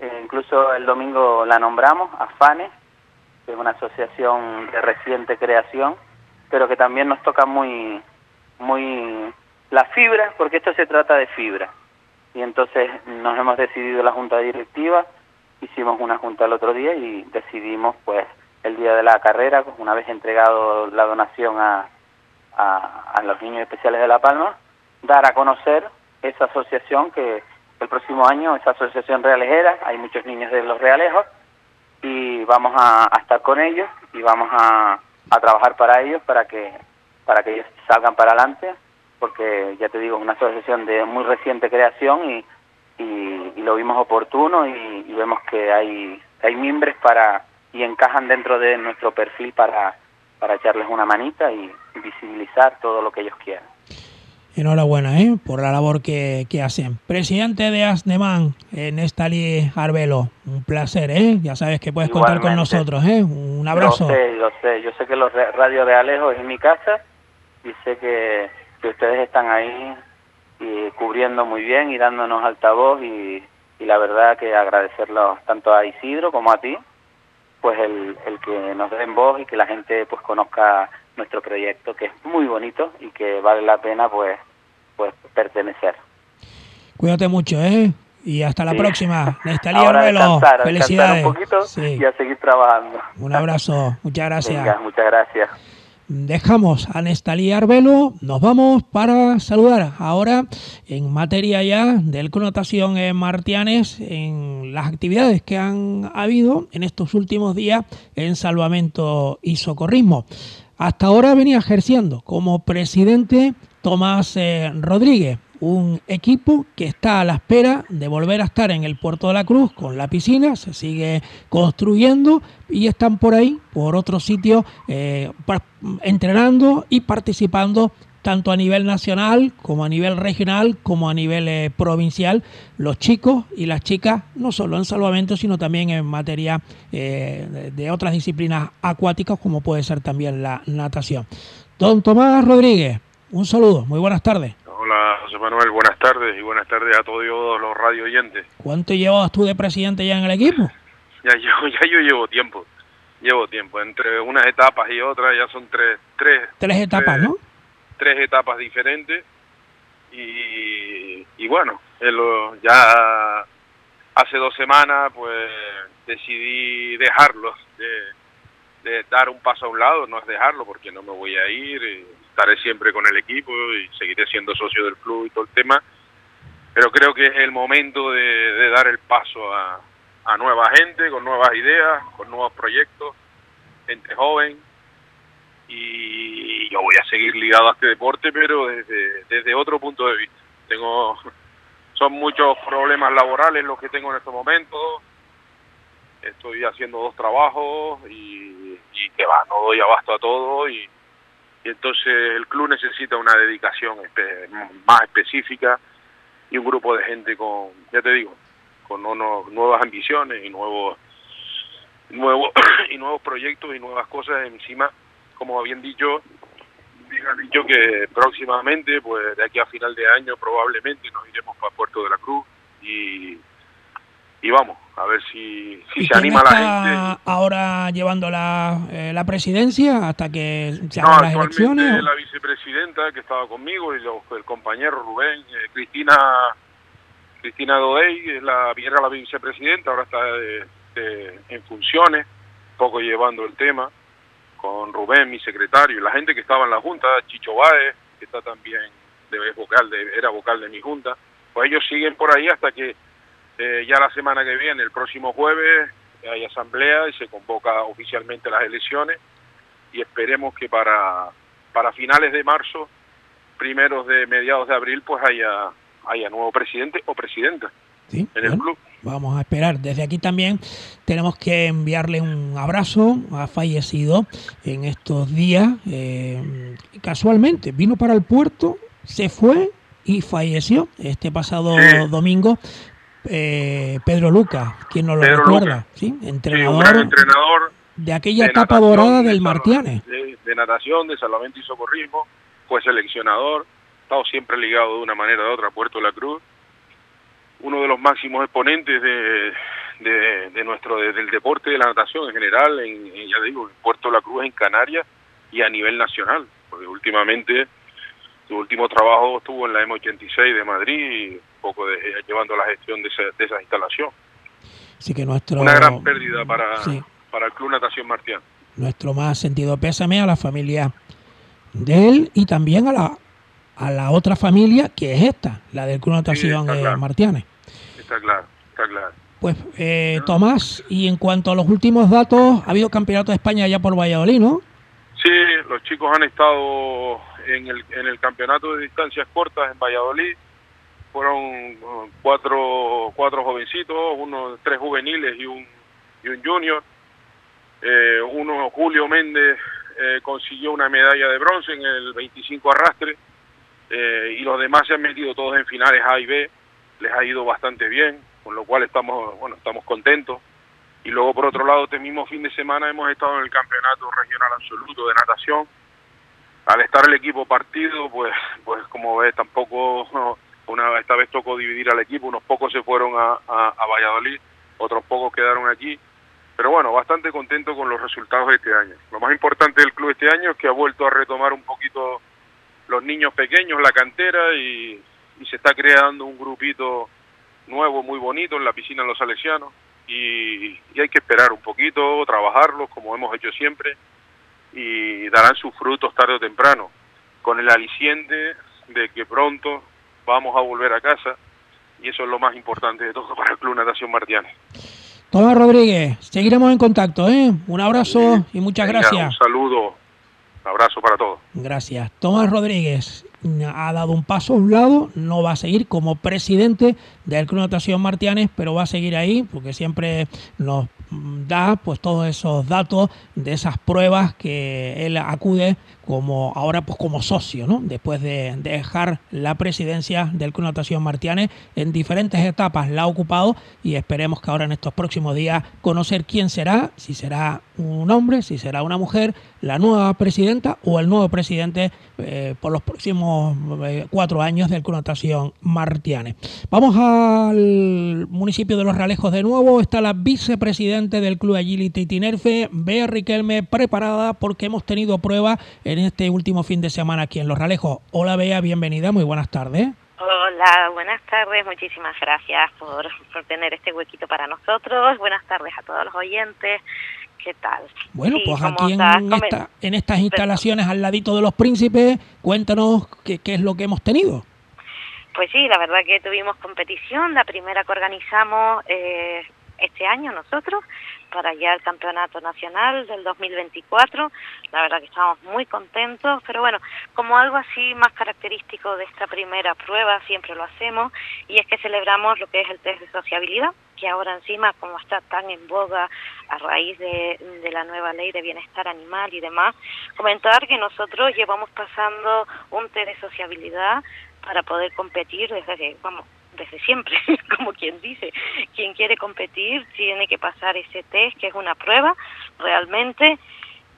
Eh, incluso el domingo la nombramos, AFANE, que es una asociación de reciente creación, pero que también nos toca muy, muy la fibra, porque esto se trata de fibra. Y entonces nos hemos decidido la junta directiva, hicimos una junta el otro día y decidimos pues el día de la carrera, una vez entregado la donación a, a, a los niños especiales de La Palma, dar a conocer esa asociación que el próximo año, esa asociación realejera, hay muchos niños de los realejos y vamos a, a estar con ellos y vamos a, a trabajar para ellos para que para que ellos salgan para adelante porque ya te digo una asociación de muy reciente creación y, y, lo vimos oportuno y, vemos que hay hay miembros para y encajan dentro de nuestro perfil para para echarles una manita y visibilizar todo lo que ellos quieran Enhorabuena ¿eh? por la labor que, que hacen. Presidente de ASNEMAN, Nestali Arbelo, un placer, ¿eh? Ya sabes que puedes contar con nosotros, ¿eh? Un abrazo. Lo sé, lo sé. Yo sé que los Radio Realejo es en mi casa y sé que, que ustedes están ahí y cubriendo muy bien y dándonos altavoz y, y la verdad que agradecerlo tanto a Isidro como a ti, pues el, el que nos den voz y que la gente pues conozca nuestro proyecto que es muy bonito y que vale la pena pues pues pertenecer. Cuídate mucho, ¿eh? Y hasta la Sí. próxima. Nestali Ahora a Arbelo, descansar felicidades. un poquito Sí. y a seguir trabajando. Un abrazo, muchas gracias. Venga, muchas gracias. Dejamos a Nestalí Arbelo, nos vamos para saludar ahora en materia ya del connotación en Martianes en las actividades que han habido en estos últimos días en salvamento y socorrismo. Hasta ahora venía ejerciendo como presidente Tomás eh, Rodríguez, un equipo que está a la espera de volver a estar en el Puerto de la Cruz con la piscina, se sigue construyendo y están por ahí, por otros sitios, eh, entrenando y participando tanto a nivel nacional como a nivel regional como a nivel eh, provincial, los chicos y las chicas, no solo en salvamento, sino también en materia eh, de, otras disciplinas acuáticas, como puede ser también la natación. Don Tomás Rodríguez, un saludo, muy buenas tardes. Hola José Manuel, buenas tardes y buenas tardes a todos los radio oyentes. ¿Cuánto llevas tú de presidente ya en el equipo? Ya yo, ya yo llevo tiempo, llevo tiempo, entre unas etapas y otras ya son tres, tres, Tres etapas, ¿no? Tres etapas diferentes. Y, y bueno, en lo- ya hace dos semanas pues decidí dejarlos, de, de dar un paso a un lado, no es dejarlo porque no me voy a ir, eh, estaré siempre con el equipo y seguiré siendo socio del club y todo el tema, pero creo que es el momento de, de dar el paso a, a nueva gente, con nuevas ideas, con nuevos proyectos, gente joven y yo voy a seguir ligado a este deporte, pero desde, desde otro punto de vista. Tengo son muchos problemas laborales los que tengo en estos momentos. Estoy haciendo dos trabajos y, que va, no doy abasto a todo y, entonces el club necesita una dedicación más específica y un grupo de gente con, ya te digo, con unos, nuevas ambiciones y nuevos nuevos y nuevos proyectos y nuevas cosas encima como habían dicho han dicho que próximamente pues de aquí a final de año probablemente nos iremos para Puerto de la Cruz y y vamos a ver si, si se anima la gente. ahora llevando la, eh, la presidencia hasta que se no, hagan las elecciones la vicepresidenta que estaba conmigo y los, el compañero Rubén eh, Cristina Cristina Dodey es la era la vicepresidenta ahora está de, de, en funciones un poco llevando el tema con Rubén mi secretario y la gente que estaba en la junta Chicho Báez que está también de, vocal de, era vocal de mi junta pues ellos siguen por ahí hasta que eh, ya la semana que viene, el próximo jueves, hay asamblea y se convoca oficialmente las elecciones y esperemos que para, para finales de marzo, primeros de mediados de abril, pues haya, haya nuevo presidente o presidenta Sí, en el club. Vamos a esperar. Desde aquí también tenemos que enviarle un abrazo. Ha fallecido en estos días. eh, casualmente vino para el puerto, se fue y falleció este pasado domingo. eh, Pedro Lucas, quien nos lo Pedro recuerda. ¿sí? Entrenador de aquella de etapa natación, dorada de del salva- Martianes. De, de natación, de salvamento y socorrismo, fue seleccionador, estado siempre ligado de una manera o de otra a Puerto de la Cruz, uno de los máximos exponentes de, de, de nuestro de- del deporte de la natación en general, en, en, ya digo, en Puerto la Cruz, en Canarias y a nivel nacional, porque últimamente su último trabajo estuvo en la M86 de Madrid y un poco de, llevando la gestión de esa, de esa instalación. Así que nuestro, Una gran pérdida para, Sí. para el Club Natación Martián. nuestro más sentido pésame a la familia de él y también a la a la otra familia que es esta, la del Club Natación está eh, claro. Martianes. Está claro, está claro. Pues eh, Tomás, y en cuanto a los últimos datos, ha habido campeonato de España ya por Valladolid, ¿no? Sí, los chicos han estado en el, en el campeonato de distancias cortas en Valladolid. Fueron uh, cuatro, cuatro jovencitos, uno, tres juveniles y un, y un junior. Eh, uno, Julio Méndez, eh, consiguió una medalla de bronce en el 25 arrastre. Eh, y los demás se han metido todos en finales A y B. Les ha ido bastante bien, con lo cual estamos, bueno, estamos contentos. Y luego, por otro lado, este mismo fin de semana hemos estado en el Campeonato Regional Absoluto de Natación. Al estar el equipo partido, pues, pues como ves, tampoco, una, esta vez tocó dividir al equipo. Unos pocos se fueron a, a, a Valladolid, otros pocos quedaron aquí. Pero bueno, bastante contento con los resultados de este año. Lo más importante del club este año es que ha vuelto a retomar un poquito los niños pequeños, la cantera, y, y se está creando un grupito nuevo, muy bonito en la piscina de los salesianos y, y hay que esperar un poquito, trabajarlos como hemos hecho siempre y darán sus frutos tarde o temprano, con el aliciente de que pronto vamos a volver a casa y eso es lo más importante de todo para el Club Natación Martianes. Tomás Rodríguez, seguiremos en contacto, ¿eh? Un abrazo y muchas Venga, gracias. Un saludo, abrazo para todos. Gracias. Tomás Rodríguez ha dado un paso a un lado, no va a seguir como presidente del Club Natación Martianes, pero va a seguir ahí porque siempre nos da pues todos esos datos de esas pruebas que él acude como ahora pues como socio, ¿no? Después de dejar la presidencia del Club Natación Martianes en diferentes etapas la ha ocupado y esperemos que ahora en estos próximos días conocer quién será, si será un hombre, si será una mujer, la nueva presidenta o el nuevo presidente eh, por los próximos eh, cuatro años del Club Natación Martianes. Vamos al municipio de Los Realejos de nuevo. Está la del Club Agility Tinerfe, Bea Riquelme, preparada porque hemos tenido prueba en este último fin de semana aquí en Los Realejos. Hola Bea, bienvenida, muy buenas tardes. Hola, buenas tardes, muchísimas gracias por, por tener este huequito para nosotros. Buenas tardes a todos los oyentes. ¿Qué tal? Bueno, Sí, pues aquí en, esta- en estas instalaciones al ladito de los príncipes, cuéntanos qué, qué es lo que hemos tenido. Pues sí, la verdad que tuvimos competición, la primera que organizamos eh, este año nosotros, para ya el campeonato nacional del 2024. La verdad que estamos muy contentos, pero bueno, como algo así más característico de esta primera prueba, siempre lo hacemos, y es que celebramos lo que es el test de sociabilidad, que ahora encima, como está tan en boga a raíz de, de la nueva ley de bienestar animal y demás, comentar que nosotros llevamos pasando un test de sociabilidad para poder competir desde que, vamos, desde siempre, como quien dice, quien quiere competir tiene que pasar ese test, que es una prueba realmente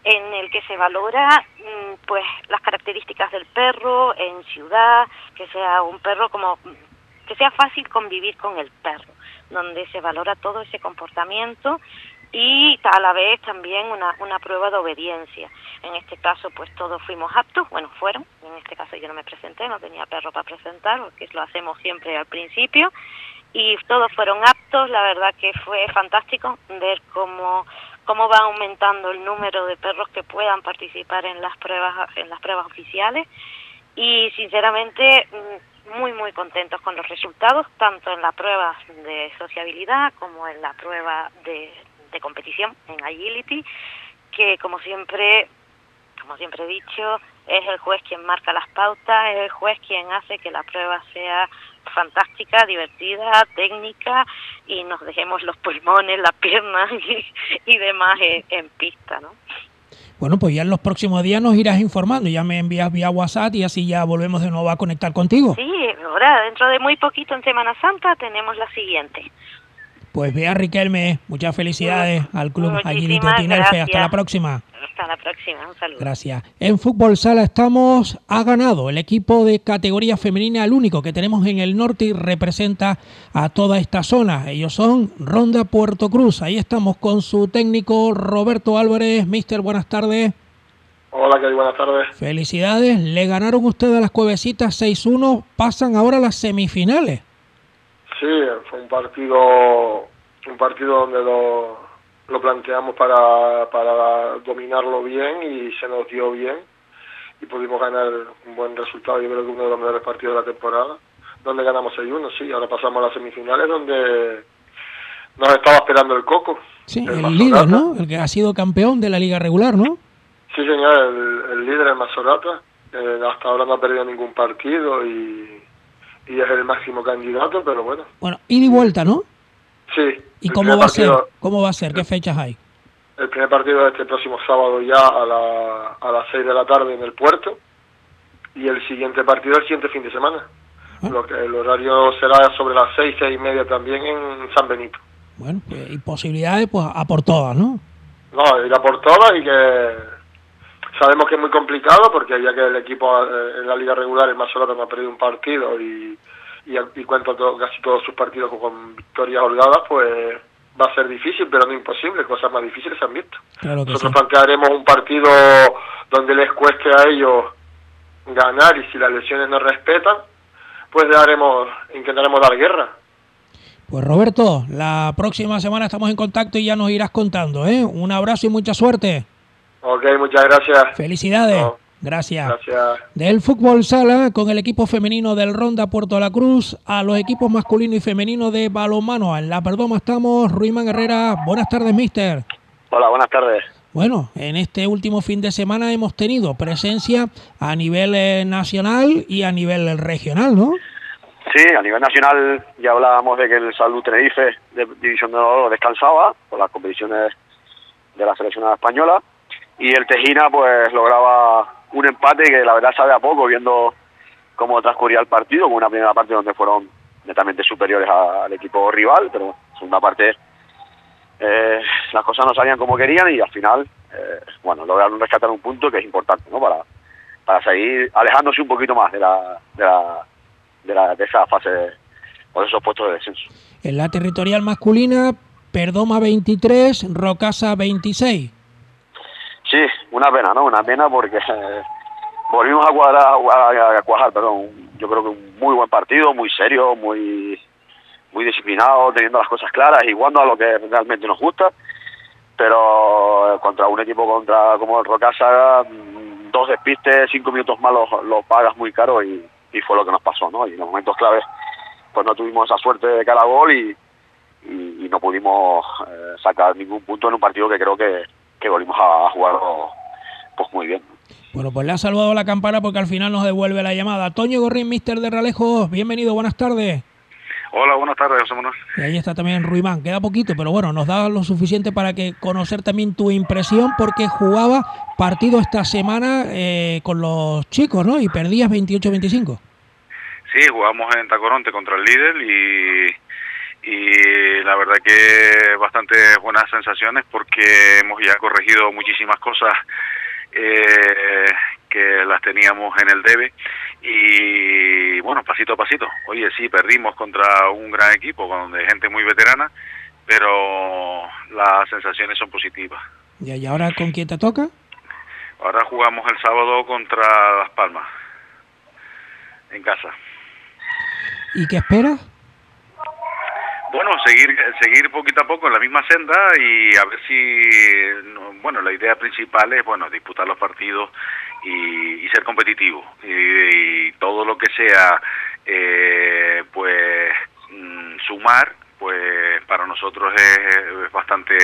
en el que se valora mm, pues las características del perro en ciudad, que sea un perro como que sea fácil convivir con el perro, donde se valora todo ese comportamiento y a la vez también una, una prueba de obediencia. En este caso, pues todos fuimos aptos, bueno, fueron, en este caso yo no me presenté, no tenía perro para presentar, porque lo hacemos siempre al principio, y todos fueron aptos, la verdad que fue fantástico ver cómo, cómo va aumentando el número de perros que puedan participar en las pruebas, en las pruebas oficiales, y sinceramente mm, muy muy contentos con los resultados, tanto en la prueba de sociabilidad como en la prueba de de competición en Agility, que como siempre, como siempre he dicho, es el juez quien marca las pautas, es el juez quien hace que la prueba sea fantástica, divertida, técnica y nos dejemos los pulmones, las piernas y, demás en, en, pista, ¿no? Bueno, pues ya en los próximos días nos irás informando, ya me envías vía WhatsApp y así ya volvemos de nuevo a conectar contigo. Sí, ahora dentro de muy poquito en Semana Santa tenemos la siguiente. Pues vea Riquelme, muchas felicidades al club Aguilito Tinerfe. Hasta la próxima. Hasta la próxima, un saludo. Gracias. En Fútbol Sala estamos, ha ganado el equipo de categoría femenina, el único que tenemos en el norte y representa a toda esta zona. Ellos son Ronda Puerto Cruz. Ahí estamos con su técnico Roberto Álvarez. Mister, buenas tardes. Hola, ¿qué buenas tardes. Felicidades. Le ganaron ustedes a las Cuevecitas 6-1. Pasan ahora a las semifinales. Sí, fue un partido un partido donde lo, lo planteamos para, para dominarlo bien y se nos dio bien y pudimos ganar un buen resultado, yo creo que uno de los mejores partidos de la temporada, donde ganamos 6-1, sí, ahora pasamos a las semifinales donde nos estaba esperando el Coco. Sí, el, líder, ¿no? El que ha sido campeón de la liga regular, ¿no? Sí, señor, el, el líder, el Masorata, eh, hasta ahora no ha perdido ningún partido y, y es el máximo candidato, pero bueno. Bueno, ida y vuelta, ¿no? Sí. ¿Y cómo va a ser? ¿Cómo va a ser? ¿Qué fechas hay? El primer partido es este próximo sábado ya a, la, a las 6 de la tarde en el puerto y el siguiente partido el siguiente fin de semana. Ah. Lo que el horario será sobre las 6, 6 y media también en San Benito. Bueno, pues, y posibilidades pues a por todas, ¿no? No, ir a por todas y que sabemos que es muy complicado porque ya que el equipo eh, en la liga regular, el Masolata no ha perdido un partido y y, y cuenta casi todos sus partidos con, victorias holgadas, pues va a ser difícil, pero no imposible, cosas más difíciles se han visto. Nosotros plantearemos un partido donde les cueste a ellos ganar y si las lesiones no respetan, pues daremos, intentaremos dar guerra. Pues Roberto, la próxima semana estamos en contacto y ya nos irás contando, ¿eh? Un abrazo y mucha suerte. Ok, muchas gracias. Felicidades. Gracias. Del fútbol sala con el equipo femenino del Ronda Puerto La Cruz a los equipos masculino y femenino de balonmano. En la Perdoma estamos, Ruimán Herrera. Buenas tardes, mister. Hola, buenas tardes. Bueno, en este último fin de semana hemos tenido presencia a nivel eh, nacional y a nivel regional, ¿no? Sí, a nivel nacional ya hablábamos de que el Salud Tenerife de División de Oro descansaba por las competiciones de la selección española y el Tejina pues lograba un empate que la verdad sabe a poco viendo cómo transcurría el partido, con una primera parte donde fueron netamente superiores al equipo rival, pero segunda parte eh, las cosas no salían como querían y al final, eh, bueno, lograron rescatar un punto que es importante, ¿no? Para, para seguir alejándose un poquito más de la, de la, de, la, de esa fase o de esos puestos de descenso. En la territorial masculina, Perdoma 23, Rocasa 26. Una pena, ¿no? Una pena porque eh, volvimos a cuadrar, a, cuajar, perdón. Yo creo que un muy buen partido, muy serio, muy muy disciplinado, teniendo las cosas claras y jugando a lo que realmente nos gusta. Pero contra un equipo contra como el Rocasa, mm, dos despistes, cinco minutos más los, pagas muy caro y, y, fue lo que nos pasó, ¿no? Y en los momentos claves pues no tuvimos esa suerte de cara a gol y, y, no pudimos eh, sacar ningún punto en un partido que creo que, que volvimos a, jugarlo pues muy bien. Bueno, pues le ha saludado la campana porque al final nos devuelve la llamada. Toño Gorrín, mister de Ralejo, bienvenido, buenas tardes. Hola, buenas tardes, José Manuel. Y ahí está también Ruimán, queda poquito, pero bueno, nos da lo suficiente para que conocer también tu impresión porque jugaba partido esta semana eh, con los chicos, ¿no? Y perdías 28-25. Sí, jugamos en Tacoronte contra el líder y, y la verdad que bastante buenas sensaciones porque hemos ya corregido muchísimas cosas eh, que las teníamos en el debe y bueno, pasito a pasito. Oye, sí, perdimos contra un gran equipo con gente muy veterana, pero las sensaciones son positivas. ¿Y ahora con quién te toca? Ahora jugamos el sábado contra Las Palmas, en casa. ¿Y qué esperas? Bueno, seguir seguir poquito a poco en la misma senda y a ver si, bueno, la idea principal es, bueno, disputar los partidos y, ser competitivo. Y, todo lo que sea, eh, pues, mm, sumar, pues para nosotros es, bastante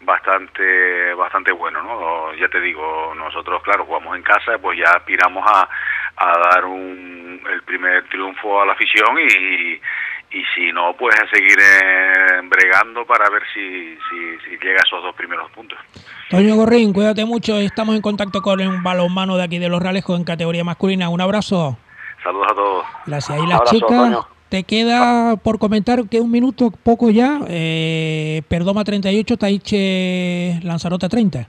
bastante bastante bueno no ya te digo nosotros claro jugamos en casa pues ya aspiramos a, a dar un, el primer triunfo a la afición y, y si no, pues a seguir eh, bregando para ver si, si, llega a esos dos primeros puntos. Toño Gorrín, cuídate mucho, estamos en contacto con un balonmano de aquí de Los Ralejos en categoría masculina. Un abrazo. Saludos a todos. Gracias. Y las chicas, te queda por comentar que un minuto, poco ya, eh, Perdoma 38, Taiche Lanzarote 30.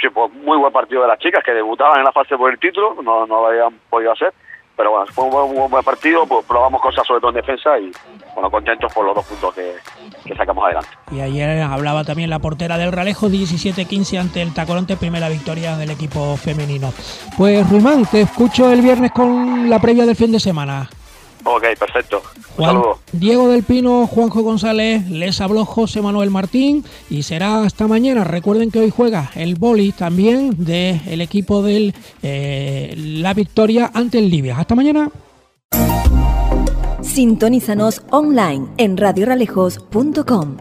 Sí, pues muy buen partido de las chicas que debutaban en la fase por el título, no, no lo habían podido hacer pero bueno, fue un buen, partido, pues probamos cosas sobre todo en defensa y bueno, contentos por los dos puntos que, sacamos adelante. Y ayer hablaba también la portera del Ralejo, 17-15 ante el Tacoronte, primera victoria del equipo femenino. Pues Ruimán, te escucho el viernes con la previa del fin de semana. Ok, perfecto. Diego del Pino, Juanjo González, les habló José Manuel Martín y será hasta mañana. Recuerden que hoy juega el boli también del equipo de eh, la victoria ante el Libia. Hasta mañana. Sintonízanos online en radioralejos.com.